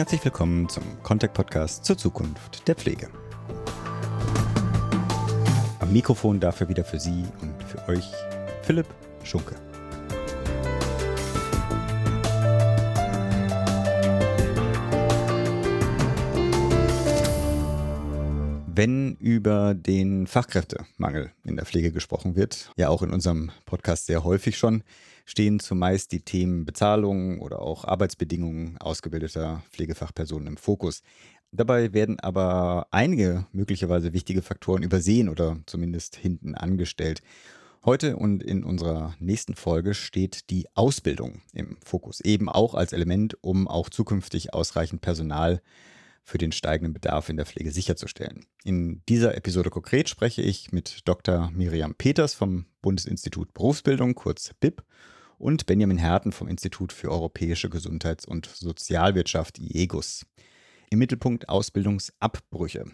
Herzlich willkommen zum Contact Podcast zur Zukunft der Pflege. Am Mikrofon dafür wieder für Sie und für euch Philipp Schunke. Wenn über den Fachkräftemangel in der Pflege gesprochen wird, ja auch in unserem Podcast sehr häufig schon, stehen zumeist die Themen Bezahlung oder auch Arbeitsbedingungen ausgebildeter Pflegefachpersonen im Fokus. Dabei werden aber einige möglicherweise wichtige Faktoren übersehen oder zumindest hinten angestellt. Heute und in unserer nächsten Folge steht die Ausbildung im Fokus, eben auch als Element, um auch zukünftig ausreichend Personal für den steigenden Bedarf in der Pflege sicherzustellen. In dieser Episode konkret spreche ich mit Dr. Miriam Peters vom Bundesinstitut Berufsbildung, kurz BIP, und Benjamin Herten vom Institut für Europäische Gesundheits- und Sozialwirtschaft IEGUS. Im Mittelpunkt Ausbildungsabbrüche.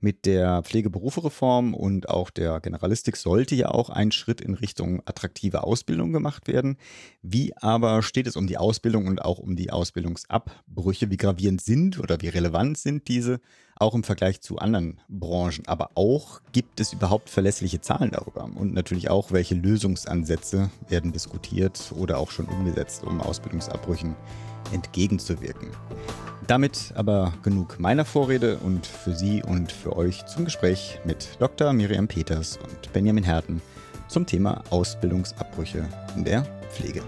Mit der Pflegeberufereform und auch der Generalistik sollte ja auch ein Schritt in Richtung attraktive Ausbildung gemacht werden. Wie aber steht es um die Ausbildung und auch um die Ausbildungsabbrüche? Wie gravierend sind oder wie relevant sind diese auch im Vergleich zu anderen Branchen? Aber auch gibt es überhaupt verlässliche Zahlen darüber? Und natürlich auch, welche Lösungsansätze werden diskutiert oder auch schon umgesetzt, um Ausbildungsabbrüchen entgegenzuwirken. Damit aber genug meiner Vorrede und für Sie und für euch zum Gespräch mit Dr. Miriam Peters und Benjamin Herten zum Thema Ausbildungsabbrüche in der Pflege.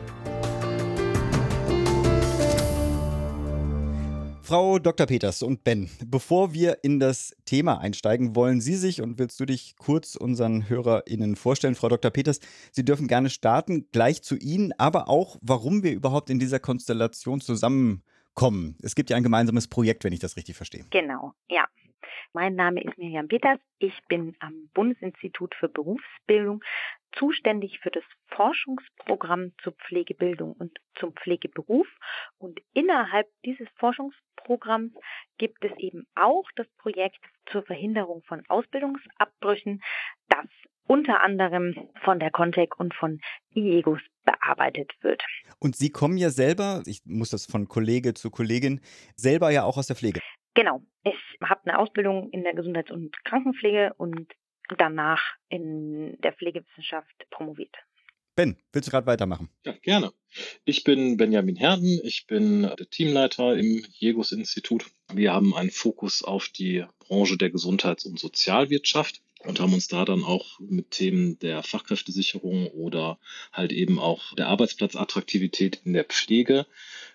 Frau Dr. Peters und Ben, bevor wir in das Thema einsteigen, wollen Sie sich und willst du dich kurz unseren HörerInnen vorstellen? Frau Dr. Peters, Sie dürfen gerne starten, gleich zu Ihnen, aber auch, warum wir überhaupt in dieser Konstellation zusammen kommen. Es gibt ja ein gemeinsames Projekt, wenn ich das richtig verstehe. Genau, ja. Mein Name ist Miriam Peters. Ich bin am Bundesinstitut für Berufsbildung zuständig für das Forschungsprogramm zur Pflegebildung und zum Pflegeberuf. Und innerhalb dieses Forschungsprogramms gibt es eben auch das Projekt zur Verhinderung von Ausbildungsabbrüchen, das unter anderem von der Contec und von IEGUS bearbeitet wird. Und Sie kommen ja selber, ich muss das von Kollege zu Kollegin, selber ja auch aus der Pflege. Genau. Ich habe eine Ausbildung in der Gesundheits- und Krankenpflege und danach in der Pflegewissenschaft promoviert. Ben, willst du gerade weitermachen? Ja, gerne. Ich bin Benjamin Herden, ich bin der Teamleiter im Jegus-Institut. Wir haben einen Fokus auf die Branche der Gesundheits- und Sozialwirtschaft und haben uns da dann auch mit Themen der Fachkräftesicherung oder halt eben auch der Arbeitsplatzattraktivität in der Pflege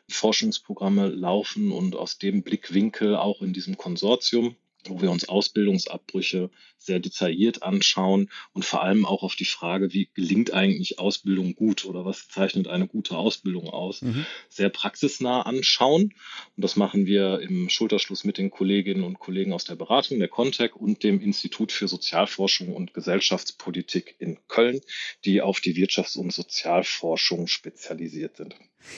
Forschungsprogramme laufen und aus dem Blickwinkel auch in diesem Konsortium wo wir uns Ausbildungsabbrüche sehr detailliert anschauen und vor allem auch auf die Frage, wie gelingt eigentlich Ausbildung gut oder was zeichnet eine gute Ausbildung aus, mhm. sehr praxisnah anschauen. Und das machen wir im Schulterschluss mit den Kolleginnen und Kollegen aus der Beratung, der Contec und dem Institut für Sozialforschung und Gesellschaftspolitik in Köln, die auf die Wirtschafts- und Sozialforschung spezialisiert sind.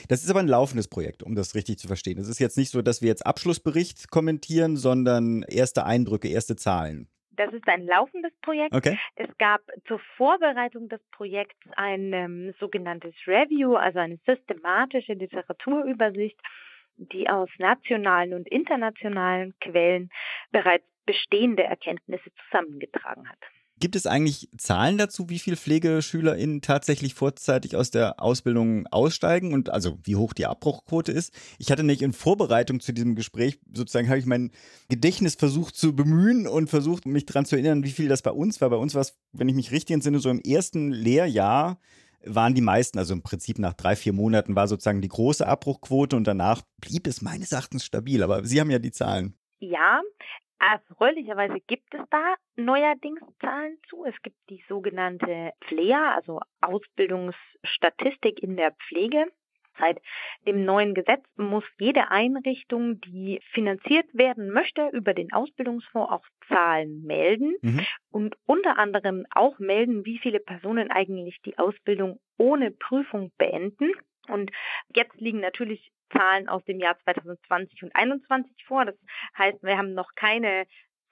Das ist aber ein laufendes Projekt, um das richtig zu verstehen. Es ist jetzt nicht so, dass wir jetzt Abschlussbericht kommentieren, sondern erste Eindrücke, erste Zahlen. Das ist ein laufendes Projekt. Okay. Es gab zur Vorbereitung des Projekts ein ähm, sogenanntes Review, also eine systematische Literaturübersicht, die aus nationalen und internationalen Quellen bereits bestehende Erkenntnisse zusammengetragen hat. Gibt es eigentlich Zahlen dazu, wie viele PflegeschülerInnen tatsächlich vorzeitig aus der Ausbildung aussteigen und also wie hoch die Abbruchquote ist? Ich hatte nicht in Vorbereitung zu diesem Gespräch sozusagen, habe ich mein Gedächtnis versucht zu bemühen und versucht, mich daran zu erinnern, wie viel das bei uns war. Bei uns war es, wenn ich mich richtig entsinne, so im ersten Lehrjahr waren die meisten, also im Prinzip nach drei, vier Monaten war sozusagen die große Abbruchquote und danach blieb es meines Erachtens stabil. Aber Sie haben ja die Zahlen. Ja, Erfreulicherweise gibt es da neuerdings Zahlen zu. Es gibt die sogenannte FLEA, also Ausbildungsstatistik in der Pflege. Seit dem neuen Gesetz muss jede Einrichtung, die finanziert werden möchte, über den Ausbildungsfonds auch Zahlen melden mhm. und unter anderem auch melden, wie viele Personen eigentlich die Ausbildung ohne Prüfung beenden. Und jetzt liegen natürlich Zahlen aus dem Jahr 2020 und 2021 vor. Das heißt, wir haben noch keine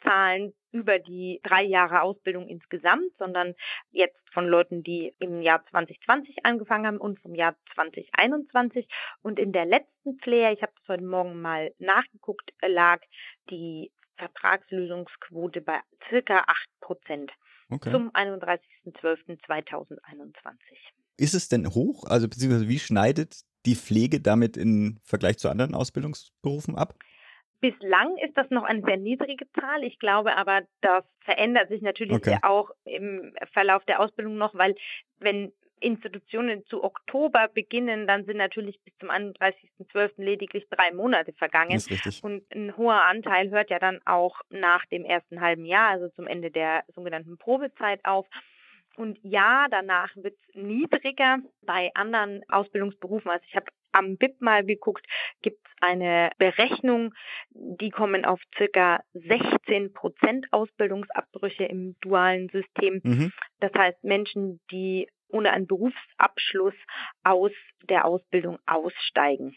Zahlen über die drei Jahre Ausbildung insgesamt, sondern jetzt von Leuten, die im Jahr 2020 angefangen haben und vom Jahr 2021. Und in der letzten Flair, ich habe das heute Morgen mal nachgeguckt, lag die Vertragslösungsquote bei circa 8 Prozent okay. zum 31.12.2021. Ist es denn hoch? Also beziehungsweise wie schneidet die Pflege damit im Vergleich zu anderen Ausbildungsberufen ab? Bislang ist das noch eine sehr niedrige Zahl. Ich glaube aber, das verändert sich natürlich okay. auch im Verlauf der Ausbildung noch, weil wenn Institutionen zu Oktober beginnen, dann sind natürlich bis zum 31.12. lediglich drei Monate vergangen. Ist richtig. Und ein hoher Anteil hört ja dann auch nach dem ersten halben Jahr, also zum Ende der sogenannten Probezeit auf. Und ja, danach wird es niedriger. Bei anderen Ausbildungsberufen, also ich habe am BIP mal geguckt, gibt es eine Berechnung, die kommen auf circa 16 Prozent Ausbildungsabbrüche im dualen System. Mhm. Das heißt Menschen, die ohne einen Berufsabschluss aus der Ausbildung aussteigen.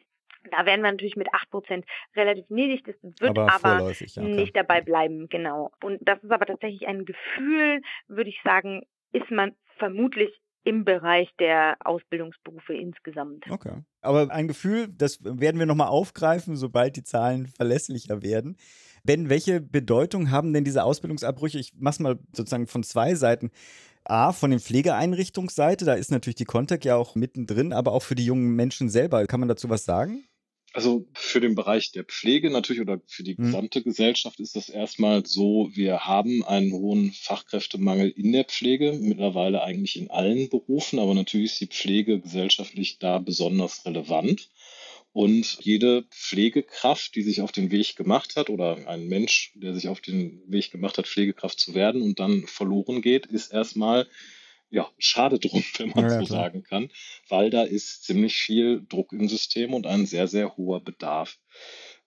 Da werden wir natürlich mit 8% relativ niedrig. Das wird aber, aber ja, nicht dabei bleiben, genau. Und das ist aber tatsächlich ein Gefühl, würde ich sagen, ist man vermutlich im Bereich der Ausbildungsberufe insgesamt. Okay. Aber ein Gefühl, das werden wir nochmal aufgreifen, sobald die Zahlen verlässlicher werden. Ben, welche Bedeutung haben denn diese Ausbildungsabbrüche? Ich mache es mal sozusagen von zwei Seiten. A, von den Pflegeeinrichtungsseite, da ist natürlich die Contact ja auch mittendrin, aber auch für die jungen Menschen selber. Kann man dazu was sagen? Also für den Bereich der Pflege natürlich oder für die mhm. gesamte Gesellschaft ist das erstmal so, wir haben einen hohen Fachkräftemangel in der Pflege, mittlerweile eigentlich in allen Berufen, aber natürlich ist die Pflege gesellschaftlich da besonders relevant. Und jede Pflegekraft, die sich auf den Weg gemacht hat, oder ein Mensch, der sich auf den Weg gemacht hat, Pflegekraft zu werden und dann verloren geht, ist erstmal ja, schade drum, wenn man ja, so klar. sagen kann, weil da ist ziemlich viel Druck im System und ein sehr, sehr hoher Bedarf.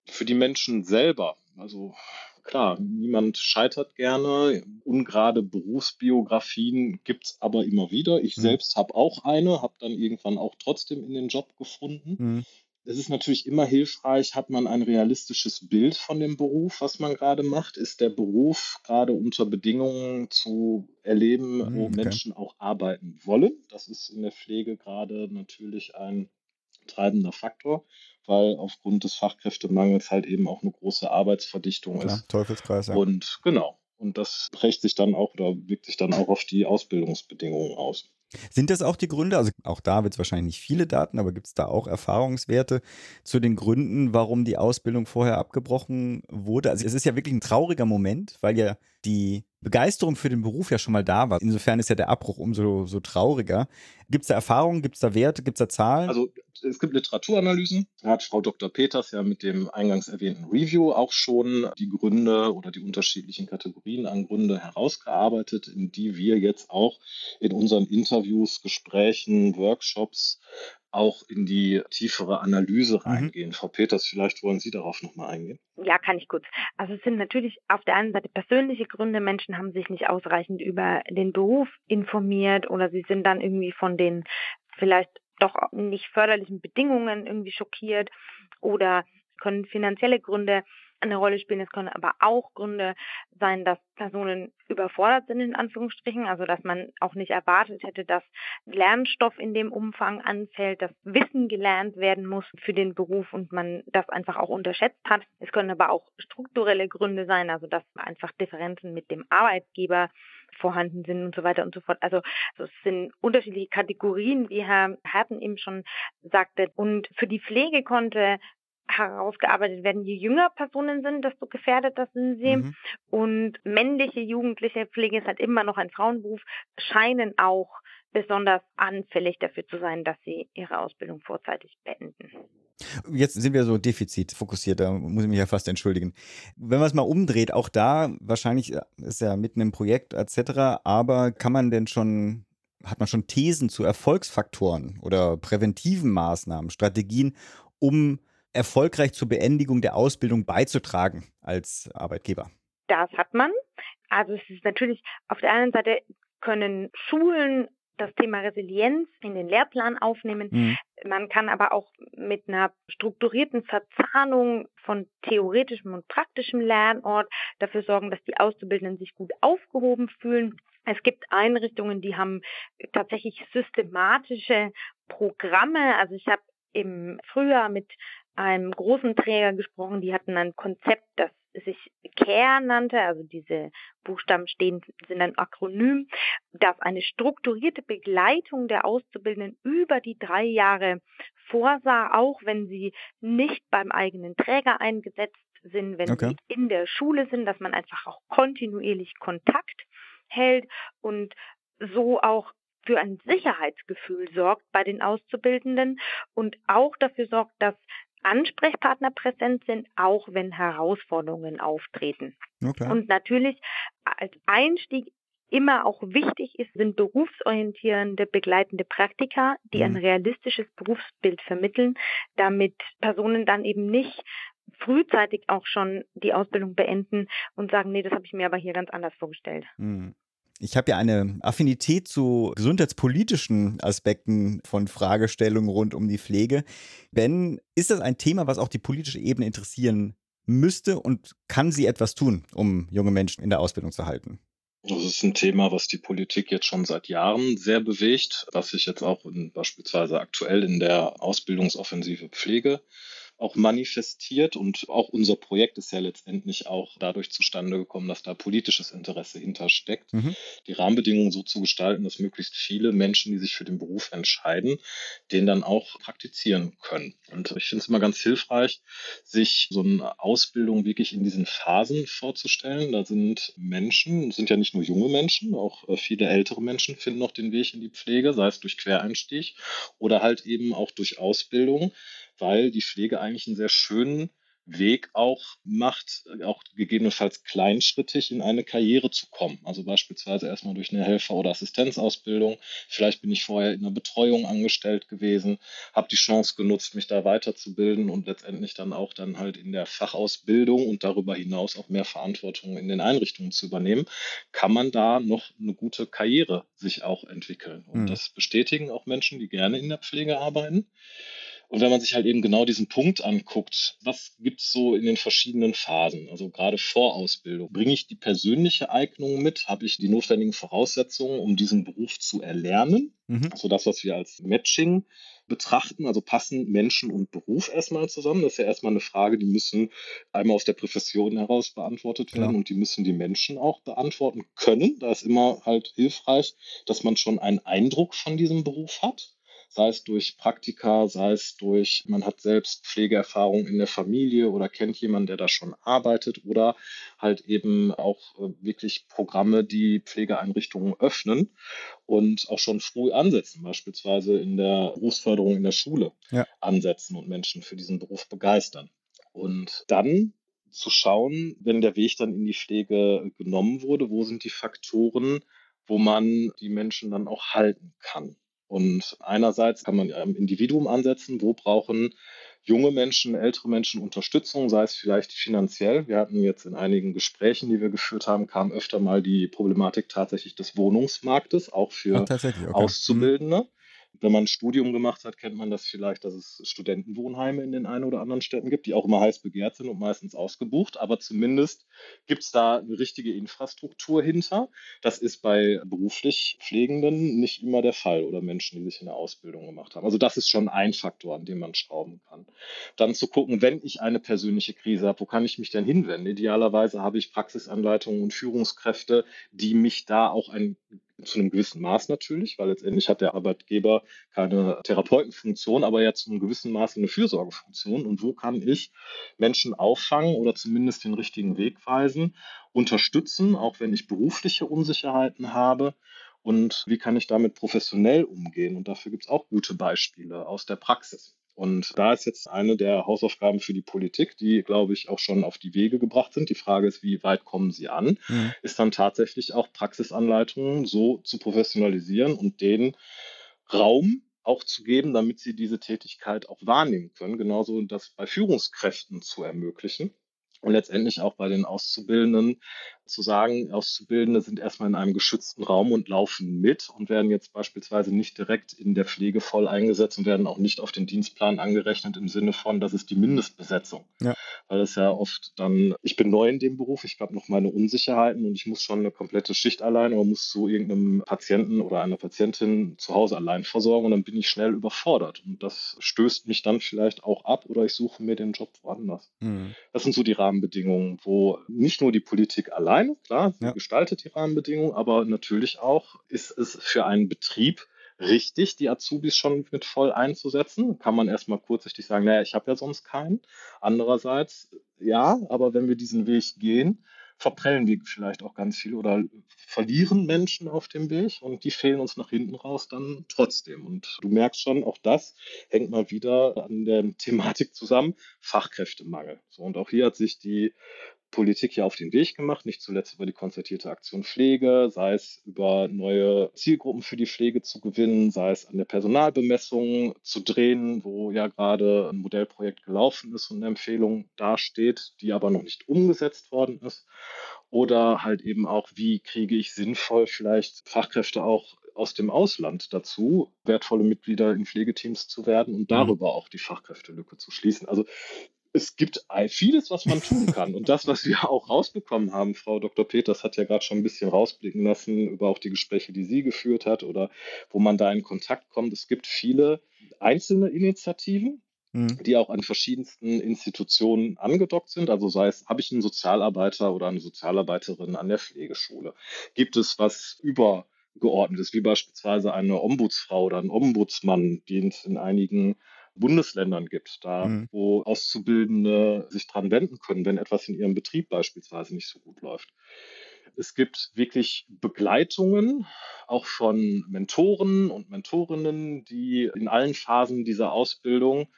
Für die Menschen selber, also klar, niemand scheitert gerne. Ungerade Berufsbiografien gibt es aber immer wieder. Ich mhm. selbst habe auch eine, habe dann irgendwann auch trotzdem in den Job gefunden. Mhm es ist natürlich immer hilfreich, hat man ein realistisches Bild von dem Beruf, was man gerade macht. Ist der Beruf gerade unter Bedingungen zu erleben, mhm, wo okay. Menschen auch arbeiten wollen? Das ist in der Pflege gerade natürlich ein treibender Faktor, weil aufgrund des Fachkräftemangels halt eben auch eine große Arbeitsverdichtung ja, ist. Teufelskreis, ja. Und genau. Und das prägt sich dann auch oder wirkt sich dann auch auf die Ausbildungsbedingungen aus. Sind das auch die Gründe? Also auch da wird es wahrscheinlich nicht viele Daten, aber gibt es da auch Erfahrungswerte zu den Gründen, warum die Ausbildung vorher abgebrochen wurde? Also es ist ja wirklich ein trauriger Moment, weil ja die Begeisterung für den Beruf ja schon mal da war. Insofern ist ja der Abbruch umso so trauriger. Gibt es da Erfahrungen, gibt es da Werte, gibt es da Zahlen? Also es gibt Literaturanalysen. Da hat Frau Dr. Peters ja mit dem eingangs erwähnten Review auch schon die Gründe oder die unterschiedlichen Kategorien an Gründe herausgearbeitet, in die wir jetzt auch in unseren Interviews, Gesprächen, Workshops auch in die tiefere Analyse mhm. reingehen. Mhm. Frau Peters, vielleicht wollen Sie darauf nochmal eingehen. Ja, kann ich kurz. Also es sind natürlich auf der einen Seite persönliche Gründe. Menschen haben sich nicht ausreichend über den Beruf informiert oder sie sind dann irgendwie von den vielleicht doch nicht förderlichen Bedingungen irgendwie schockiert oder können finanzielle Gründe eine Rolle spielen. Es können aber auch Gründe sein, dass Personen überfordert sind, in Anführungsstrichen, also dass man auch nicht erwartet hätte, dass Lernstoff in dem Umfang anfällt, dass Wissen gelernt werden muss für den Beruf und man das einfach auch unterschätzt hat. Es können aber auch strukturelle Gründe sein, also dass einfach Differenzen mit dem Arbeitgeber vorhanden sind und so weiter und so fort. Also, also es sind unterschiedliche Kategorien, wie Herr Herten eben schon sagte. Und für die Pflege konnte herausgearbeitet werden. Je jünger Personen sind, desto gefährdeter sind sie. Mhm. Und männliche Jugendliche Pflege ist halt immer noch ein Frauenberuf, scheinen auch besonders anfällig dafür zu sein, dass sie ihre Ausbildung vorzeitig beenden. Jetzt sind wir so defizitfokussiert, da muss ich mich ja fast entschuldigen. Wenn man es mal umdreht, auch da, wahrscheinlich ist ja mitten im Projekt etc., aber kann man denn schon, hat man schon Thesen zu Erfolgsfaktoren oder präventiven Maßnahmen, Strategien, um erfolgreich zur Beendigung der Ausbildung beizutragen als Arbeitgeber? Das hat man. Also es ist natürlich auf der einen Seite können Schulen das Thema Resilienz in den Lehrplan aufnehmen. Mhm. Man kann aber auch mit einer strukturierten Verzahnung von theoretischem und praktischem Lernort dafür sorgen, dass die Auszubildenden sich gut aufgehoben fühlen. Es gibt Einrichtungen, die haben tatsächlich systematische Programme. Also ich habe im Frühjahr mit einem großen Träger gesprochen, die hatten ein Konzept, das sich CARE nannte, also diese Buchstaben stehen, sind ein Akronym, das eine strukturierte Begleitung der Auszubildenden über die drei Jahre vorsah, auch wenn sie nicht beim eigenen Träger eingesetzt sind, wenn okay. sie in der Schule sind, dass man einfach auch kontinuierlich Kontakt hält und so auch für ein Sicherheitsgefühl sorgt bei den Auszubildenden und auch dafür sorgt, dass Ansprechpartner präsent sind, auch wenn Herausforderungen auftreten. Okay. Und natürlich als Einstieg immer auch wichtig ist, sind berufsorientierende begleitende Praktika, die mhm. ein realistisches Berufsbild vermitteln, damit Personen dann eben nicht frühzeitig auch schon die Ausbildung beenden und sagen, nee, das habe ich mir aber hier ganz anders vorgestellt. Mhm. Ich habe ja eine Affinität zu gesundheitspolitischen Aspekten von Fragestellungen rund um die Pflege. Ben, ist das ein Thema, was auch die politische Ebene interessieren müsste und kann sie etwas tun, um junge Menschen in der Ausbildung zu halten? Das ist ein Thema, was die Politik jetzt schon seit Jahren sehr bewegt, was sich jetzt auch in, beispielsweise aktuell in der Ausbildungsoffensive Pflege auch manifestiert. Und auch unser Projekt ist ja letztendlich auch dadurch zustande gekommen, dass da politisches Interesse hintersteckt, mhm. die Rahmenbedingungen so zu gestalten, dass möglichst viele Menschen, die sich für den Beruf entscheiden, den dann auch praktizieren können. Und ich finde es immer ganz hilfreich, sich so eine Ausbildung wirklich in diesen Phasen vorzustellen. Da sind Menschen, sind ja nicht nur junge Menschen, auch äh, viele ältere Menschen finden noch den Weg in die Pflege, sei es durch Quereinstieg oder halt eben auch durch Ausbildung weil die Pflege eigentlich einen sehr schönen Weg auch macht, auch gegebenenfalls kleinschrittig in eine Karriere zu kommen. Also beispielsweise erstmal durch eine Helfer- oder Assistenzausbildung. Vielleicht bin ich vorher in einer Betreuung angestellt gewesen, habe die Chance genutzt, mich da weiterzubilden und letztendlich dann auch dann halt in der Fachausbildung und darüber hinaus auch mehr Verantwortung in den Einrichtungen zu übernehmen, kann man da noch eine gute Karriere sich auch entwickeln. Und mhm. das bestätigen auch Menschen, die gerne in der Pflege arbeiten. Und wenn man sich halt eben genau diesen Punkt anguckt, was gibt es so in den verschiedenen Phasen, also gerade vor Ausbildung, bringe ich die persönliche Eignung mit, habe ich die notwendigen Voraussetzungen, um diesen Beruf zu erlernen, mhm. also das, was wir als Matching betrachten, also passen Menschen und Beruf erstmal zusammen. Das ist ja erstmal eine Frage, die müssen einmal aus der Profession heraus beantwortet werden ja. und die müssen die Menschen auch beantworten können. Da ist immer halt hilfreich, dass man schon einen Eindruck von diesem Beruf hat sei es durch Praktika, sei es durch, man hat selbst Pflegeerfahrung in der Familie oder kennt jemanden, der da schon arbeitet oder halt eben auch äh, wirklich Programme, die Pflegeeinrichtungen öffnen und auch schon früh ansetzen, beispielsweise in der Berufsförderung in der Schule ja. ansetzen und Menschen für diesen Beruf begeistern. Und dann zu schauen, wenn der Weg dann in die Pflege genommen wurde, wo sind die Faktoren, wo man die Menschen dann auch halten kann. Und einerseits kann man am Individuum ansetzen, wo brauchen junge Menschen, ältere Menschen Unterstützung, sei es vielleicht finanziell. Wir hatten jetzt in einigen Gesprächen, die wir geführt haben, kam öfter mal die Problematik tatsächlich des Wohnungsmarktes, auch für Ach, okay. Auszubildende. Wenn man ein Studium gemacht hat, kennt man das vielleicht, dass es Studentenwohnheime in den einen oder anderen Städten gibt, die auch immer heiß begehrt sind und meistens ausgebucht. Aber zumindest gibt es da eine richtige Infrastruktur hinter. Das ist bei beruflich Pflegenden nicht immer der Fall oder Menschen, die sich in der Ausbildung gemacht haben. Also das ist schon ein Faktor, an dem man schrauben kann. Dann zu gucken, wenn ich eine persönliche Krise habe, wo kann ich mich denn hinwenden? Idealerweise habe ich Praxisanleitungen und Führungskräfte, die mich da auch ein zu einem gewissen Maß natürlich, weil letztendlich hat der Arbeitgeber keine Therapeutenfunktion, aber ja zu einem gewissen Maß eine Fürsorgefunktion. Und wo kann ich Menschen auffangen oder zumindest den richtigen Weg weisen, unterstützen, auch wenn ich berufliche Unsicherheiten habe? Und wie kann ich damit professionell umgehen? Und dafür gibt es auch gute Beispiele aus der Praxis. Und da ist jetzt eine der Hausaufgaben für die Politik, die, glaube ich, auch schon auf die Wege gebracht sind. Die Frage ist, wie weit kommen sie an? Mhm. Ist dann tatsächlich auch Praxisanleitungen so zu professionalisieren und denen Raum auch zu geben, damit sie diese Tätigkeit auch wahrnehmen können. Genauso das bei Führungskräften zu ermöglichen und letztendlich auch bei den Auszubildenden zu sagen, Auszubildende sind erstmal in einem geschützten Raum und laufen mit und werden jetzt beispielsweise nicht direkt in der Pflege voll eingesetzt und werden auch nicht auf den Dienstplan angerechnet im Sinne von, das ist die Mindestbesetzung. Ja. Weil es ja oft dann, ich bin neu in dem Beruf, ich habe noch meine Unsicherheiten und ich muss schon eine komplette Schicht allein oder muss zu irgendeinem Patienten oder einer Patientin zu Hause allein versorgen und dann bin ich schnell überfordert. Und das stößt mich dann vielleicht auch ab oder ich suche mir den Job woanders. Mhm. Das sind so die Rahmenbedingungen, wo nicht nur die Politik allein alleine, klar, sie ja. gestaltet die Rahmenbedingungen, aber natürlich auch ist es für einen Betrieb richtig, die Azubis schon mit voll einzusetzen. Kann man erstmal kurzsichtig sagen, naja, ich habe ja sonst keinen. Andererseits, ja, aber wenn wir diesen Weg gehen, verprellen wir vielleicht auch ganz viel oder verlieren Menschen auf dem Weg und die fehlen uns nach hinten raus dann trotzdem. Und du merkst schon, auch das hängt mal wieder an der Thematik zusammen, Fachkräftemangel. So, und auch hier hat sich die Politik ja auf den Weg gemacht, nicht zuletzt über die konzertierte Aktion Pflege, sei es über neue Zielgruppen für die Pflege zu gewinnen, sei es an der Personalbemessung zu drehen, wo ja gerade ein Modellprojekt gelaufen ist und eine Empfehlung dasteht, die aber noch nicht umgesetzt worden ist. Oder halt eben auch, wie kriege ich sinnvoll vielleicht Fachkräfte auch aus dem Ausland dazu, wertvolle Mitglieder in Pflegeteams zu werden und mhm. darüber auch die Fachkräftelücke zu schließen. Also es gibt vieles, was man tun kann. Und das, was wir auch rausbekommen haben, Frau Dr. Peters hat ja gerade schon ein bisschen rausblicken lassen über auch die Gespräche, die sie geführt hat oder wo man da in Kontakt kommt. Es gibt viele einzelne Initiativen, mhm. die auch an verschiedensten Institutionen angedockt sind. Also sei es, habe ich einen Sozialarbeiter oder eine Sozialarbeiterin an der Pflegeschule? Gibt es was übergeordnetes, wie beispielsweise eine Ombudsfrau oder ein Ombudsmann, die es in einigen Bundesländern gibt, da mhm. wo Auszubildende sich dran wenden können, wenn etwas in ihrem Betrieb beispielsweise nicht so gut läuft. Es gibt wirklich Begleitungen, auch von Mentoren und Mentorinnen, die in allen Phasen dieser Ausbildung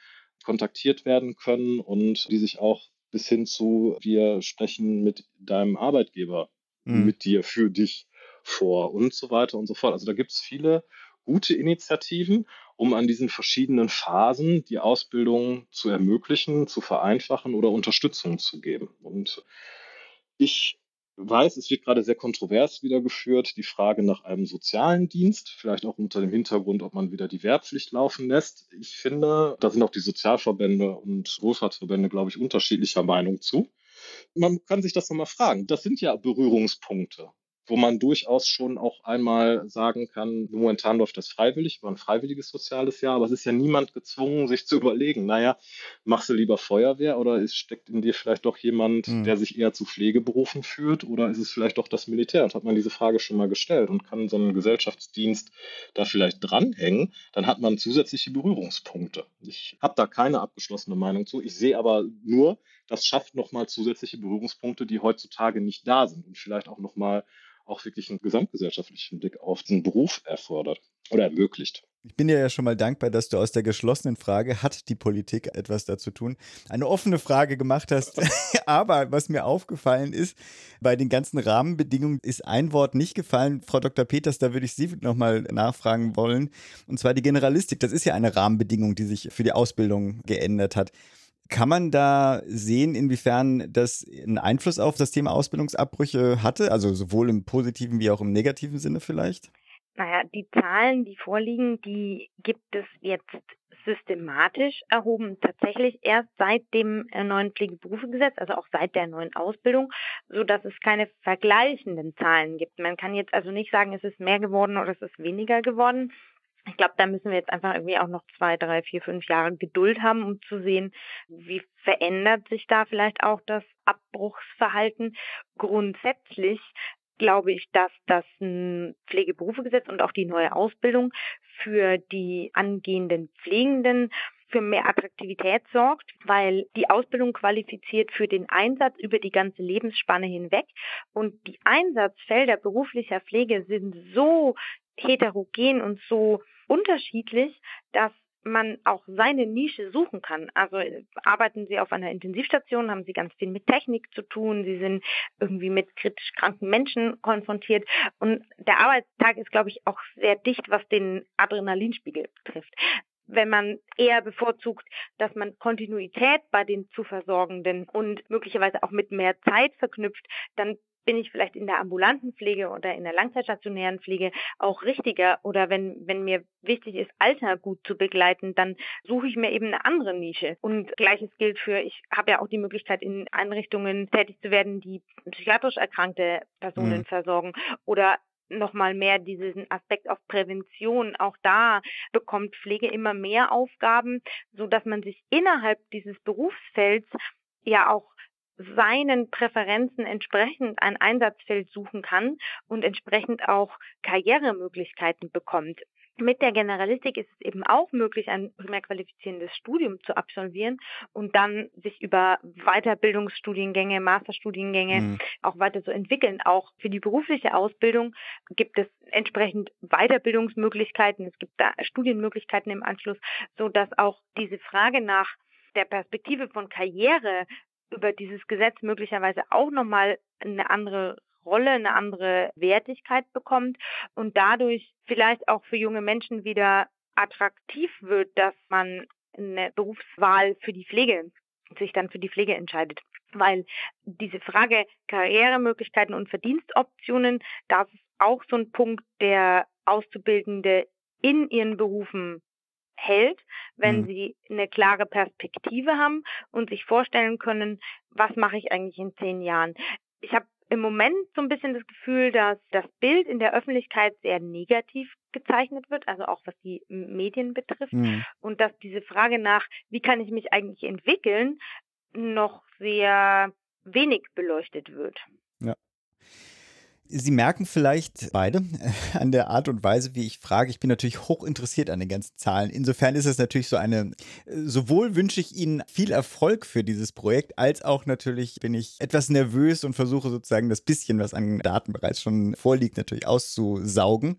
kontaktiert werden können und die sich auch bis hin zu, wir sprechen mit deinem Arbeitgeber, mhm. mit dir, für dich vor und so weiter und so fort. Also da gibt es viele gute Initiativen um an diesen verschiedenen Phasen die Ausbildung zu ermöglichen, zu vereinfachen oder Unterstützung zu geben. Und ich weiß, es wird gerade sehr kontrovers wieder geführt, die Frage nach einem sozialen Dienst, vielleicht auch unter dem Hintergrund, ob man wieder die Wehrpflicht laufen lässt. Ich finde, da sind auch die Sozialverbände und Wohlfahrtsverbände, glaube ich, unterschiedlicher Meinung zu. Man kann sich das nochmal fragen. Das sind ja Berührungspunkte wo man durchaus schon auch einmal sagen kann, momentan läuft das freiwillig, war ein freiwilliges soziales Jahr, aber es ist ja niemand gezwungen, sich zu überlegen, naja, machst du lieber Feuerwehr oder ist, steckt in dir vielleicht doch jemand, mhm. der sich eher zu Pflegeberufen führt oder ist es vielleicht doch das Militär? Und hat man diese Frage schon mal gestellt und kann so einen Gesellschaftsdienst da vielleicht dranhängen, dann hat man zusätzliche Berührungspunkte. Ich habe da keine abgeschlossene Meinung zu. Ich sehe aber nur, das schafft nochmal zusätzliche Berührungspunkte, die heutzutage nicht da sind und vielleicht auch nochmal auch wirklich einen gesamtgesellschaftlichen Blick auf den Beruf erfordert oder ermöglicht. Ich bin dir ja schon mal dankbar, dass du aus der geschlossenen Frage, hat die Politik etwas dazu tun, eine offene Frage gemacht hast. Aber was mir aufgefallen ist, bei den ganzen Rahmenbedingungen ist ein Wort nicht gefallen. Frau Dr. Peters, da würde ich Sie nochmal nachfragen wollen. Und zwar die Generalistik. Das ist ja eine Rahmenbedingung, die sich für die Ausbildung geändert hat. Kann man da sehen, inwiefern das einen Einfluss auf das Thema Ausbildungsabbrüche hatte? Also sowohl im positiven wie auch im negativen Sinne vielleicht? Naja, die Zahlen, die vorliegen, die gibt es jetzt systematisch erhoben, tatsächlich erst seit dem äh, neuen Pflegeberufegesetz, also auch seit der neuen Ausbildung, so dass es keine vergleichenden Zahlen gibt. Man kann jetzt also nicht sagen, es ist mehr geworden oder es ist weniger geworden, ich glaube, da müssen wir jetzt einfach irgendwie auch noch zwei, drei, vier, fünf Jahre Geduld haben, um zu sehen, wie verändert sich da vielleicht auch das Abbruchsverhalten. Grundsätzlich glaube ich, dass das Pflegeberufegesetz und auch die neue Ausbildung für die angehenden Pflegenden für mehr Attraktivität sorgt, weil die Ausbildung qualifiziert für den Einsatz über die ganze Lebensspanne hinweg und die Einsatzfelder beruflicher Pflege sind so heterogen und so unterschiedlich, dass man auch seine Nische suchen kann. Also äh, arbeiten Sie auf einer Intensivstation, haben Sie ganz viel mit Technik zu tun, Sie sind irgendwie mit kritisch kranken Menschen konfrontiert und der Arbeitstag ist, glaube ich, auch sehr dicht, was den Adrenalinspiegel betrifft. Wenn man eher bevorzugt, dass man Kontinuität bei den zu Versorgenden und möglicherweise auch mit mehr Zeit verknüpft, dann bin ich vielleicht in der ambulanten Pflege oder in der langzeitstationären Pflege auch richtiger oder wenn, wenn mir wichtig ist, Alter gut zu begleiten, dann suche ich mir eben eine andere Nische. Und gleiches gilt für, ich habe ja auch die Möglichkeit, in Einrichtungen tätig zu werden, die psychiatrisch erkrankte Personen mhm. versorgen oder nochmal mehr diesen Aspekt auf Prävention. Auch da bekommt Pflege immer mehr Aufgaben, so dass man sich innerhalb dieses Berufsfelds ja auch seinen Präferenzen entsprechend ein Einsatzfeld suchen kann und entsprechend auch Karrieremöglichkeiten bekommt. Mit der Generalistik ist es eben auch möglich, ein primär qualifizierendes Studium zu absolvieren und dann sich über Weiterbildungsstudiengänge, Masterstudiengänge mhm. auch weiter zu entwickeln. Auch für die berufliche Ausbildung gibt es entsprechend Weiterbildungsmöglichkeiten. Es gibt da Studienmöglichkeiten im Anschluss, so dass auch diese Frage nach der Perspektive von Karriere über dieses Gesetz möglicherweise auch nochmal eine andere Rolle, eine andere Wertigkeit bekommt und dadurch vielleicht auch für junge Menschen wieder attraktiv wird, dass man eine Berufswahl für die Pflege sich dann für die Pflege entscheidet. Weil diese Frage Karrieremöglichkeiten und Verdienstoptionen, das ist auch so ein Punkt, der Auszubildende in ihren Berufen hält, wenn mhm. sie eine klare Perspektive haben und sich vorstellen können, was mache ich eigentlich in zehn Jahren. Ich habe im Moment so ein bisschen das Gefühl, dass das Bild in der Öffentlichkeit sehr negativ gezeichnet wird, also auch was die Medien betrifft. Mhm. Und dass diese Frage nach, wie kann ich mich eigentlich entwickeln, noch sehr wenig beleuchtet wird. Ja. Sie merken vielleicht beide äh, an der Art und Weise, wie ich frage. Ich bin natürlich hoch interessiert an den ganzen Zahlen. Insofern ist es natürlich so eine, äh, sowohl wünsche ich Ihnen viel Erfolg für dieses Projekt, als auch natürlich bin ich etwas nervös und versuche sozusagen das bisschen, was an Daten bereits schon vorliegt, natürlich auszusaugen.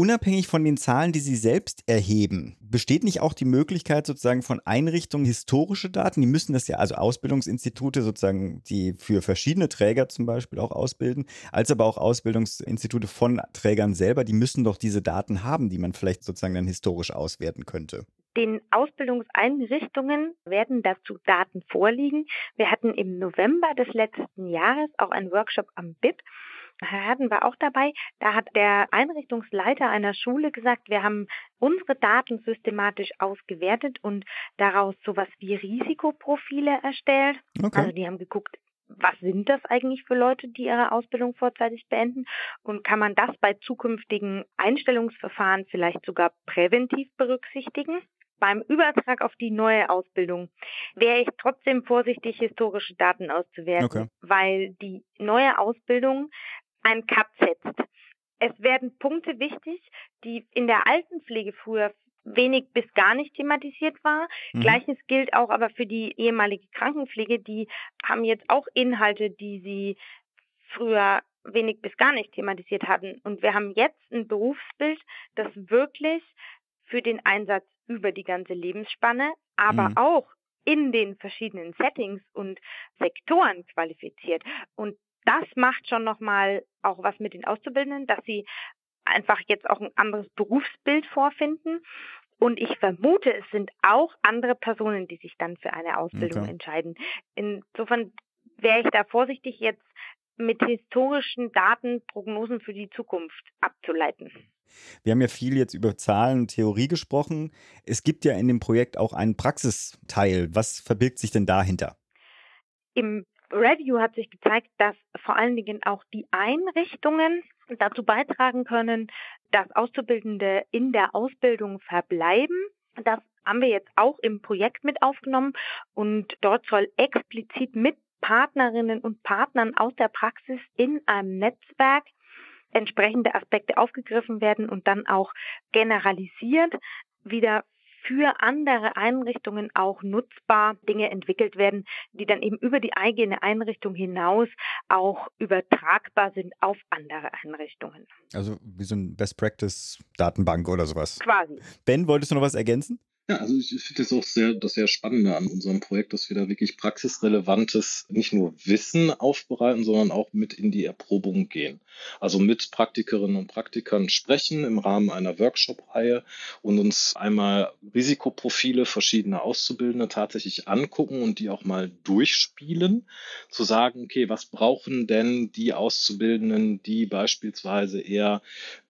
Unabhängig von den Zahlen, die Sie selbst erheben, besteht nicht auch die Möglichkeit sozusagen von Einrichtungen historische Daten? Die müssen das ja, also Ausbildungsinstitute sozusagen, die für verschiedene Träger zum Beispiel auch ausbilden, als aber auch Ausbildungsinstitute von Trägern selber, die müssen doch diese Daten haben, die man vielleicht sozusagen dann historisch auswerten könnte. Den Ausbildungseinrichtungen werden dazu Daten vorliegen. Wir hatten im November des letzten Jahres auch einen Workshop am BIP Herr Herden war auch dabei. Da hat der Einrichtungsleiter einer Schule gesagt, wir haben unsere Daten systematisch ausgewertet und daraus sowas wie Risikoprofile erstellt. Okay. Also die haben geguckt, was sind das eigentlich für Leute, die ihre Ausbildung vorzeitig beenden? Und kann man das bei zukünftigen Einstellungsverfahren vielleicht sogar präventiv berücksichtigen? Beim Übertrag auf die neue Ausbildung wäre ich trotzdem vorsichtig, historische Daten auszuwerten, okay. weil die neue Ausbildung ein Cut setzt. Es werden Punkte wichtig, die in der Altenpflege früher wenig bis gar nicht thematisiert war. Mhm. Gleiches gilt auch aber für die ehemalige Krankenpflege. Die haben jetzt auch Inhalte, die sie früher wenig bis gar nicht thematisiert hatten. Und wir haben jetzt ein Berufsbild, das wirklich für den Einsatz über die ganze Lebensspanne, aber mhm. auch in den verschiedenen Settings und Sektoren qualifiziert. Und das macht schon nochmal auch was mit den Auszubildenden, dass sie einfach jetzt auch ein anderes Berufsbild vorfinden. Und ich vermute, es sind auch andere Personen, die sich dann für eine Ausbildung okay. entscheiden. Insofern wäre ich da vorsichtig, jetzt mit historischen Daten Prognosen für die Zukunft abzuleiten. Wir haben ja viel jetzt über Zahlen und Theorie gesprochen. Es gibt ja in dem Projekt auch einen Praxisteil. Was verbirgt sich denn dahinter? Im Review hat sich gezeigt, dass vor allen Dingen auch die Einrichtungen dazu beitragen können, dass Auszubildende in der Ausbildung verbleiben. Das haben wir jetzt auch im Projekt mit aufgenommen und dort soll explizit mit Partnerinnen und Partnern aus der Praxis in einem Netzwerk entsprechende Aspekte aufgegriffen werden und dann auch generalisiert wieder für andere Einrichtungen auch nutzbar Dinge entwickelt werden, die dann eben über die eigene Einrichtung hinaus auch übertragbar sind auf andere Einrichtungen. Also wie so ein Best Practice Datenbank oder sowas. Quasi. Ben, wolltest du noch was ergänzen? Ja, also ich finde das auch sehr, das sehr Spannende an unserem Projekt, dass wir da wirklich praxisrelevantes, nicht nur Wissen aufbereiten, sondern auch mit in die Erprobung gehen. Also mit Praktikerinnen und Praktikern sprechen im Rahmen einer Workshop-Reihe und uns einmal Risikoprofile verschiedener Auszubildende tatsächlich angucken und die auch mal durchspielen, zu sagen, okay, was brauchen denn die Auszubildenden, die beispielsweise eher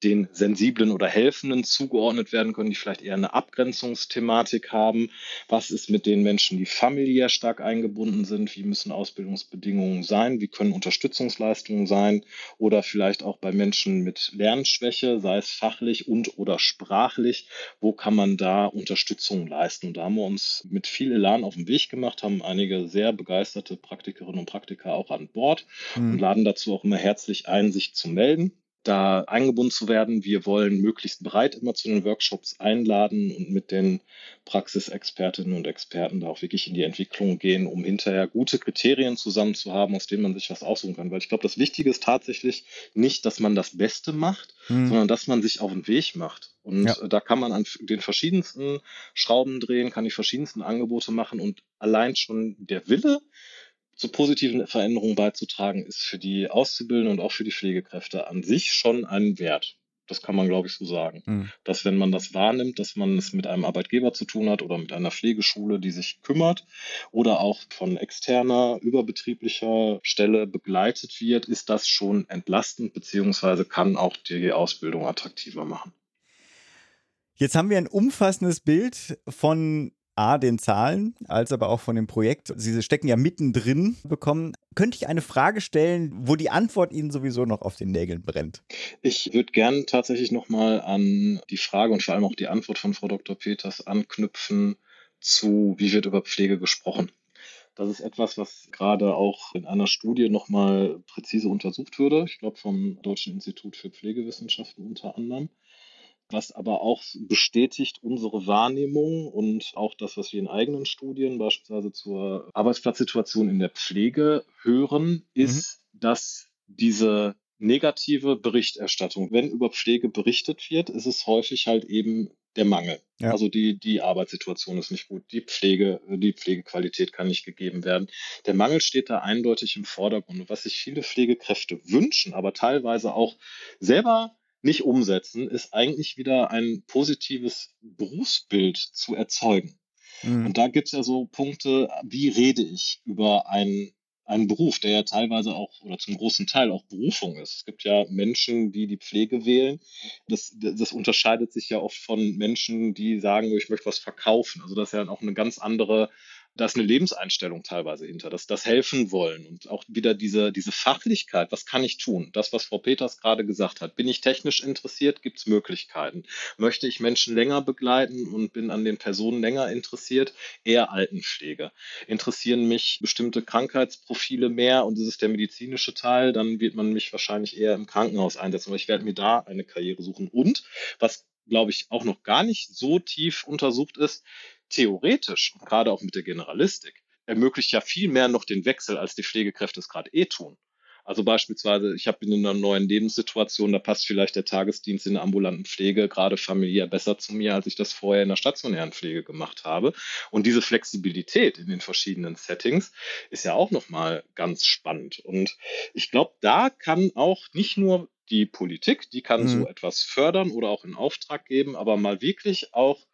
den sensiblen oder helfenden zugeordnet werden können, die vielleicht eher eine Abgrenzungsthematik Thematik haben. Was ist mit den Menschen, die familiär stark eingebunden sind? Wie müssen Ausbildungsbedingungen sein? Wie können Unterstützungsleistungen sein? Oder vielleicht auch bei Menschen mit Lernschwäche, sei es fachlich und oder sprachlich. Wo kann man da Unterstützung leisten? Und da haben wir uns mit viel Elan auf den Weg gemacht, haben einige sehr begeisterte Praktikerinnen und Praktiker auch an Bord mhm. und laden dazu auch immer herzlich ein, sich zu melden da eingebunden zu werden. Wir wollen möglichst breit immer zu den Workshops einladen und mit den Praxisexpertinnen und Experten da auch wirklich in die Entwicklung gehen, um hinterher gute Kriterien zusammen zu haben, aus denen man sich was aussuchen kann. Weil ich glaube, das Wichtige ist tatsächlich nicht, dass man das Beste macht, mhm. sondern dass man sich auf den Weg macht. Und ja. da kann man an den verschiedensten Schrauben drehen, kann die verschiedensten Angebote machen und allein schon der Wille, zu positiven Veränderungen beizutragen, ist für die Auszubildenden und auch für die Pflegekräfte an sich schon ein Wert. Das kann man, glaube ich, so sagen. Mhm. Dass wenn man das wahrnimmt, dass man es mit einem Arbeitgeber zu tun hat oder mit einer Pflegeschule, die sich kümmert oder auch von externer, überbetrieblicher Stelle begleitet wird, ist das schon entlastend beziehungsweise kann auch die Ausbildung attraktiver machen. Jetzt haben wir ein umfassendes Bild von A, den Zahlen, als aber auch von dem Projekt. Sie stecken ja mittendrin bekommen. Könnte ich eine Frage stellen, wo die Antwort Ihnen sowieso noch auf den Nägeln brennt? Ich würde gern tatsächlich nochmal an die Frage und vor allem auch die Antwort von Frau Dr. Peters anknüpfen zu, wie wird über Pflege gesprochen. Das ist etwas, was gerade auch in einer Studie nochmal präzise untersucht würde. Ich glaube, vom Deutschen Institut für Pflegewissenschaften unter anderem was aber auch bestätigt unsere Wahrnehmung und auch das, was wir in eigenen Studien beispielsweise zur Arbeitsplatzsituation in der Pflege hören, ist, mhm. dass diese negative Berichterstattung, wenn über Pflege berichtet wird, ist es häufig halt eben der Mangel. Ja. Also die, die Arbeitssituation ist nicht gut, die Pflege, die Pflegequalität kann nicht gegeben werden. Der Mangel steht da eindeutig im Vordergrund. Was sich viele Pflegekräfte wünschen, aber teilweise auch selber nicht umsetzen, ist eigentlich wieder ein positives Berufsbild zu erzeugen. Mhm. Und da gibt es ja so Punkte, wie rede ich über einen, einen Beruf, der ja teilweise auch oder zum großen Teil auch Berufung ist. Es gibt ja Menschen, die die Pflege wählen. Das, das unterscheidet sich ja oft von Menschen, die sagen, ich möchte was verkaufen. Also das ist ja auch eine ganz andere da ist eine Lebenseinstellung teilweise hinter, dass das helfen wollen und auch wieder diese, diese Fachlichkeit, was kann ich tun? Das, was Frau Peters gerade gesagt hat. Bin ich technisch interessiert, gibt es Möglichkeiten. Möchte ich Menschen länger begleiten und bin an den Personen länger interessiert, eher Altenpflege. Interessieren mich bestimmte Krankheitsprofile mehr und das ist der medizinische Teil, dann wird man mich wahrscheinlich eher im Krankenhaus einsetzen, aber ich werde mir da eine Karriere suchen. Und was glaube ich, auch noch gar nicht so tief untersucht ist, theoretisch und gerade auch mit der Generalistik ermöglicht ja viel mehr noch den Wechsel, als die Pflegekräfte es gerade eh tun. Also beispielsweise, ich habe in einer neuen Lebenssituation, da passt vielleicht der Tagesdienst in der ambulanten Pflege gerade familiär besser zu mir, als ich das vorher in der stationären Pflege gemacht habe. Und diese Flexibilität in den verschiedenen Settings ist ja auch nochmal ganz spannend. Und ich glaube, da kann auch nicht nur die Politik, die kann mhm. so etwas fördern oder auch in Auftrag geben, aber mal wirklich auch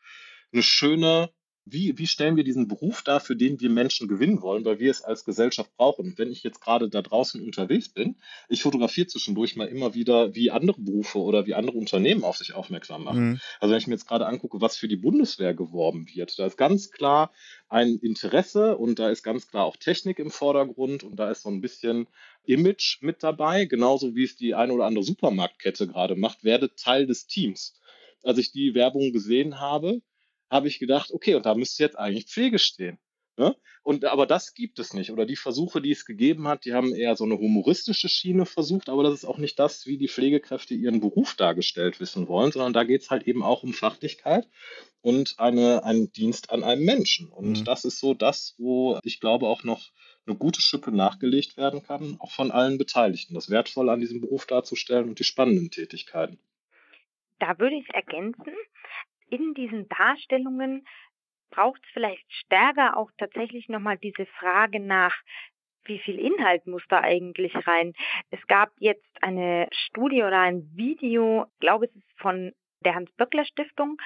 eine schöne wie, wie stellen wir diesen Beruf dar, für den wir Menschen gewinnen wollen, weil wir es als Gesellschaft brauchen. Wenn ich jetzt gerade da draußen unterwegs bin, ich fotografiere zwischendurch mal immer wieder, wie andere Berufe oder wie andere Unternehmen auf sich aufmerksam machen. Mhm. Also wenn ich mir jetzt gerade angucke, was für die Bundeswehr geworben wird, da ist ganz klar ein Interesse und da ist ganz klar auch Technik im Vordergrund und da ist so ein bisschen Image mit dabei, genauso wie es die eine oder andere Supermarktkette gerade macht, werde Teil des Teams. Als ich die Werbung gesehen habe, habe ich gedacht, okay, und da müsste jetzt eigentlich Pflege stehen. Ne? Und aber das gibt es nicht. Oder die Versuche, die es gegeben hat, die haben eher so eine humoristische Schiene versucht, aber das ist auch nicht das, wie die Pflegekräfte ihren Beruf dargestellt wissen wollen, sondern da geht es halt eben auch um Fachlichkeit und eine, einen Dienst an einem Menschen. Und mhm. das ist so das, wo ich glaube auch noch eine gute Schippe nachgelegt werden kann, auch von allen Beteiligten. Das Wertvolle an diesem Beruf darzustellen und die spannenden Tätigkeiten. Da würde ich ergänzen, in diesen Darstellungen braucht es vielleicht stärker auch tatsächlich nochmal diese Frage nach, wie viel Inhalt muss da eigentlich rein? Es gab jetzt eine Studie oder ein Video, ich glaube es ist von der Hans-Böckler-Stiftung,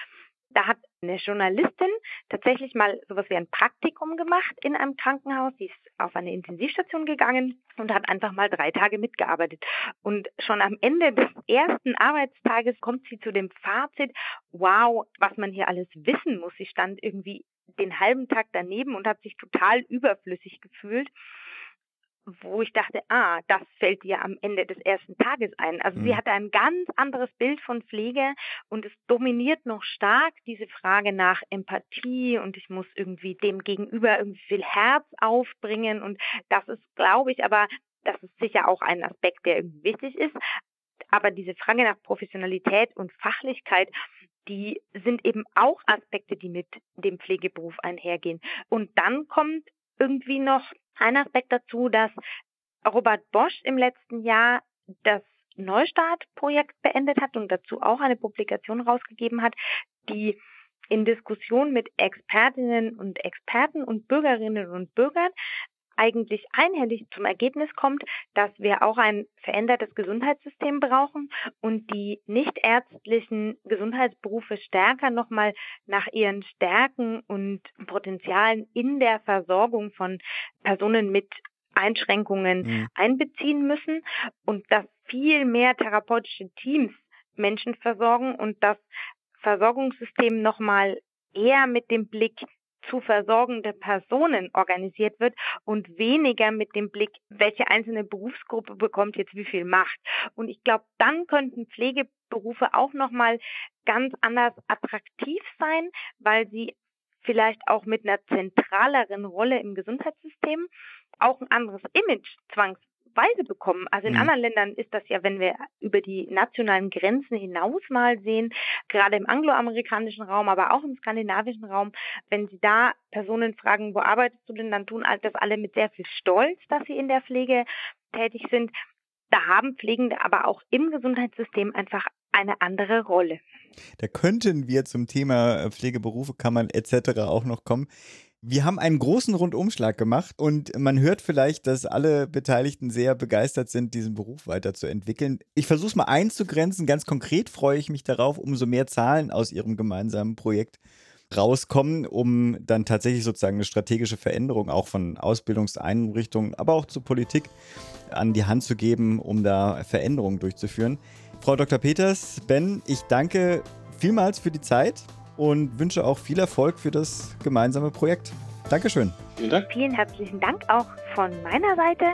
da hat eine Journalistin tatsächlich mal sowas wie ein Praktikum gemacht in einem Krankenhaus. Sie ist auf eine Intensivstation gegangen und hat einfach mal drei Tage mitgearbeitet. Und schon am Ende des ersten Arbeitstages kommt sie zu dem Fazit, wow, was man hier alles wissen muss. Sie stand irgendwie den halben Tag daneben und hat sich total überflüssig gefühlt wo ich dachte, ah, das fällt dir am Ende des ersten Tages ein. Also mhm. sie hatte ein ganz anderes Bild von Pflege und es dominiert noch stark diese Frage nach Empathie und ich muss irgendwie dem Gegenüber irgendwie viel Herz aufbringen und das ist, glaube ich, aber das ist sicher auch ein Aspekt, der irgendwie wichtig ist. Aber diese Frage nach Professionalität und Fachlichkeit, die sind eben auch Aspekte, die mit dem Pflegeberuf einhergehen. Und dann kommt irgendwie noch ein Aspekt dazu, dass Robert Bosch im letzten Jahr das Neustart-Projekt beendet hat und dazu auch eine Publikation rausgegeben hat, die in Diskussion mit Expertinnen und Experten und Bürgerinnen und Bürgern eigentlich einhellig zum Ergebnis kommt, dass wir auch ein verändertes Gesundheitssystem brauchen und die nichtärztlichen Gesundheitsberufe stärker nochmal nach ihren Stärken und Potenzialen in der Versorgung von Personen mit Einschränkungen mhm. einbeziehen müssen und dass viel mehr therapeutische Teams Menschen versorgen und das Versorgungssystem nochmal eher mit dem Blick zu versorgende Personen organisiert wird und weniger mit dem Blick, welche einzelne Berufsgruppe bekommt jetzt wie viel Macht. Und ich glaube, dann könnten Pflegeberufe auch nochmal ganz anders attraktiv sein, weil sie vielleicht auch mit einer zentraleren Rolle im Gesundheitssystem auch ein anderes Image zwangs Weise bekommen. Also in mhm. anderen Ländern ist das ja, wenn wir über die nationalen Grenzen hinaus mal sehen, gerade im angloamerikanischen Raum, aber auch im skandinavischen Raum, wenn Sie da Personen fragen, wo arbeitest du denn, dann tun das alle mit sehr viel Stolz, dass sie in der Pflege tätig sind. Da haben Pflegende aber auch im Gesundheitssystem einfach eine andere Rolle. Da könnten wir zum Thema Pflegeberufe, Kammern etc. auch noch kommen. Wir haben einen großen Rundumschlag gemacht und man hört vielleicht, dass alle Beteiligten sehr begeistert sind, diesen Beruf weiterzuentwickeln. Ich versuche es mal einzugrenzen. Ganz konkret freue ich mich darauf, umso mehr Zahlen aus Ihrem gemeinsamen Projekt rauskommen, um dann tatsächlich sozusagen eine strategische Veränderung auch von Ausbildungseinrichtungen, aber auch zur Politik an die Hand zu geben, um da Veränderungen durchzuführen. Frau Dr. Peters, Ben, ich danke vielmals für die Zeit und wünsche auch viel Erfolg für das gemeinsame Projekt. Dankeschön. Vielen Dank. Vielen herzlichen Dank auch von meiner Seite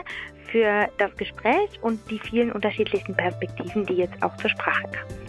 für das Gespräch und die vielen unterschiedlichen Perspektiven, die jetzt auch zur Sprache kamen.